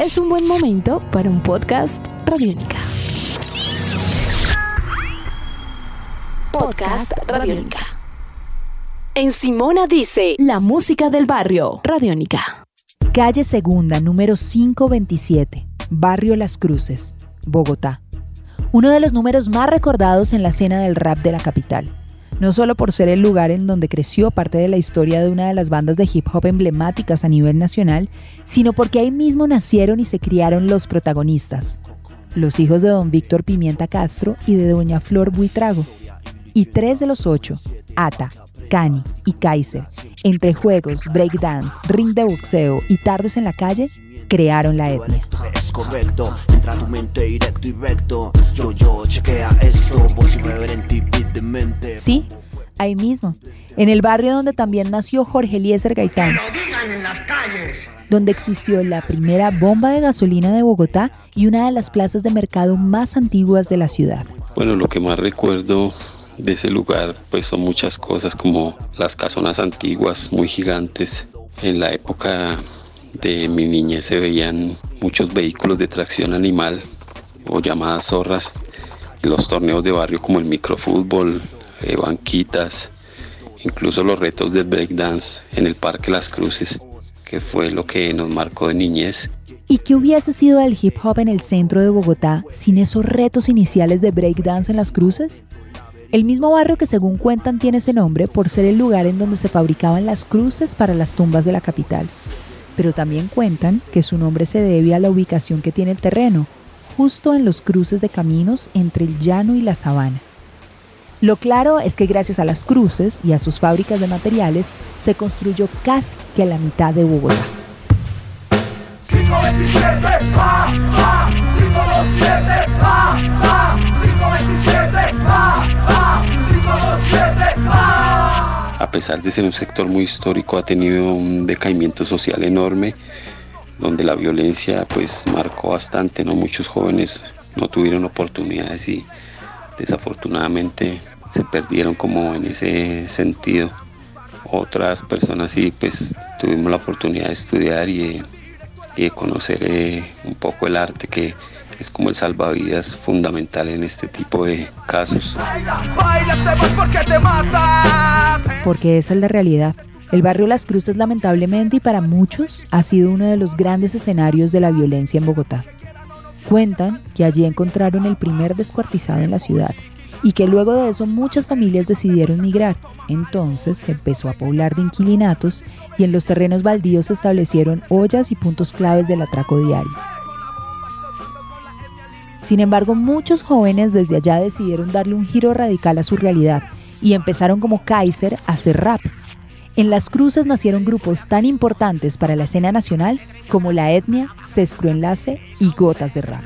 es un buen momento para un podcast Radiónica. Podcast Radiónica. En Simona dice la música del barrio Radiónica. Calle Segunda, número 527, Barrio Las Cruces, Bogotá. Uno de los números más recordados en la escena del rap de la capital. No solo por ser el lugar en donde creció parte de la historia de una de las bandas de hip hop emblemáticas a nivel nacional, sino porque ahí mismo nacieron y se criaron los protagonistas, los hijos de don Víctor Pimienta Castro y de doña Flor Buitrago. Y tres de los ocho, Ata, Cani y Kaiser, entre juegos, breakdance, ring de boxeo y tardes en la calle, crearon la etnia. Es correcto, entra tu mente directo y recto. Yo, yo, chequea esto, voz irreverente y mente. Sí, ahí mismo, en el barrio donde también nació Jorge Eliezer Gaitán. Donde existió la primera bomba de gasolina de Bogotá y una de las plazas de mercado más antiguas de la ciudad. Bueno, lo que más recuerdo de ese lugar pues son muchas cosas como las casonas antiguas muy gigantes. En la época de mi niñez se veían muchos vehículos de tracción animal o llamadas zorras, los torneos de barrio como el microfútbol, eh, banquitas, incluso los retos del breakdance en el Parque Las Cruces, que fue lo que nos marcó de niñez. ¿Y qué hubiese sido el hip hop en el centro de Bogotá sin esos retos iniciales de breakdance en las cruces? El mismo barrio que según cuentan tiene ese nombre por ser el lugar en donde se fabricaban las cruces para las tumbas de la capital. Pero también cuentan que su nombre se debe a la ubicación que tiene el terreno, justo en los cruces de caminos entre el llano y la sabana. Lo claro es que gracias a las cruces y a sus fábricas de materiales se construyó casi que a la mitad de Bogotá. 527, a pesar de ser un sector muy histórico, ha tenido un decaimiento social enorme, donde la violencia pues marcó bastante, ¿no? Muchos jóvenes no tuvieron oportunidades y desafortunadamente se perdieron como en ese sentido. Otras personas sí pues tuvimos la oportunidad de estudiar y de, conocer eh, un poco el arte que es como el salvavidas fundamental en este tipo de casos. Porque es el de realidad. El barrio Las Cruces lamentablemente y para muchos ha sido uno de los grandes escenarios de la violencia en Bogotá. Cuentan que allí encontraron el primer descuartizado en la ciudad y que luego de eso muchas familias decidieron migrar. Entonces se empezó a poblar de inquilinatos y en los terrenos baldíos se establecieron ollas y puntos claves del atraco diario. Sin embargo, muchos jóvenes desde allá decidieron darle un giro radical a su realidad y empezaron como Kaiser a hacer rap. En las cruces nacieron grupos tan importantes para la escena nacional como La Etnia, Sescro Enlace y Gotas de Rap.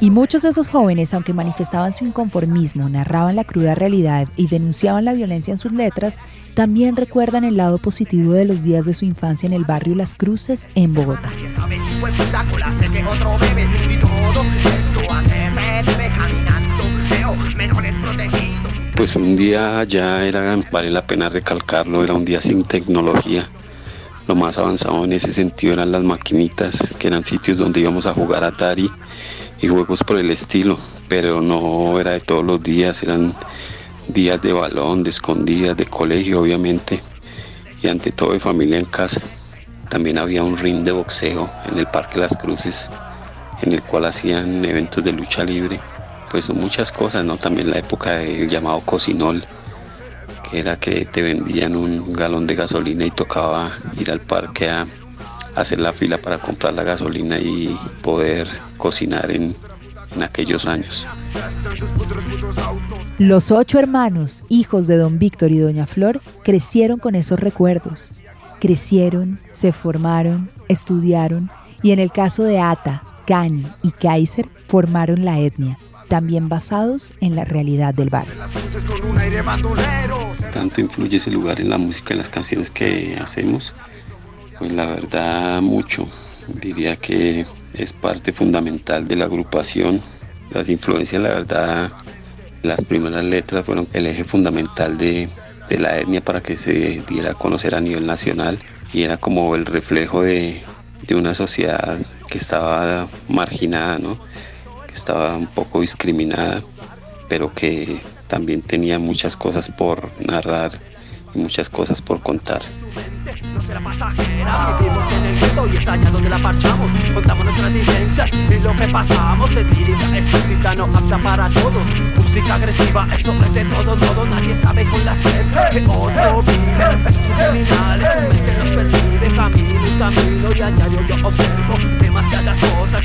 Y muchos de esos jóvenes, aunque manifestaban su inconformismo, narraban la cruda realidad y denunciaban la violencia en sus letras, también recuerdan el lado positivo de los días de su infancia en el barrio Las Cruces, en Bogotá. Pues un día ya era, vale la pena recalcarlo, era un día sin tecnología. Lo más avanzado en ese sentido eran las maquinitas, que eran sitios donde íbamos a jugar Atari y juegos por el estilo, pero no era de todos los días, eran días de balón, de escondidas, de colegio obviamente, y ante todo de familia en casa. También había un ring de boxeo en el Parque Las Cruces, en el cual hacían eventos de lucha libre. Pues muchas cosas, ¿no? También la época del llamado cocinol, que era que te vendían un galón de gasolina y tocaba ir al parque a hacer la fila para comprar la gasolina y poder cocinar en, en aquellos años. Los ocho hermanos, hijos de don Víctor y doña Flor, crecieron con esos recuerdos Crecieron, se formaron, estudiaron y en el caso de Ata, Cani y Kaiser formaron la etnia, también basados en la realidad del barrio. Tanto influye ese lugar en la música, en las canciones que hacemos, pues la verdad mucho. Diría que es parte fundamental de la agrupación. Las influencias, la verdad, las primeras letras fueron el eje fundamental de, la etnia para que se diera a conocer a nivel nacional y era como el reflejo de una sociedad que estaba marginada, ¿no? que estaba un poco discriminada, pero que también tenía muchas cosas por narrar y muchas cosas por contar. No será pasajera, vivimos en el mundo y es allá donde la parchamos. Contamos nuestras vivencias y lo que pasamos. De lírica explícita, no apta para todos. Música agresiva, eso es de todo, todo. Nadie sabe con la sed que otro vive. Eso es criminal, es tu mente los percibe. Camino y camino y a diario yo observo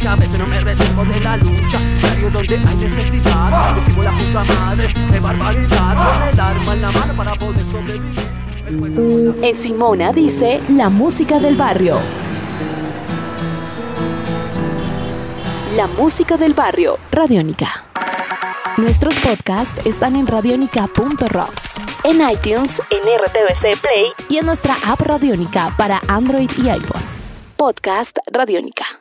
no me de la lucha. Diario donde hay necesidad, en Simona dice la música del barrio. La música del barrio, Radiónica. Nuestros podcasts están en radionica.rocks, en iTunes, en RTVC Play y en nuestra app Radiónica para Android y iPhone. Podcast Radiónica.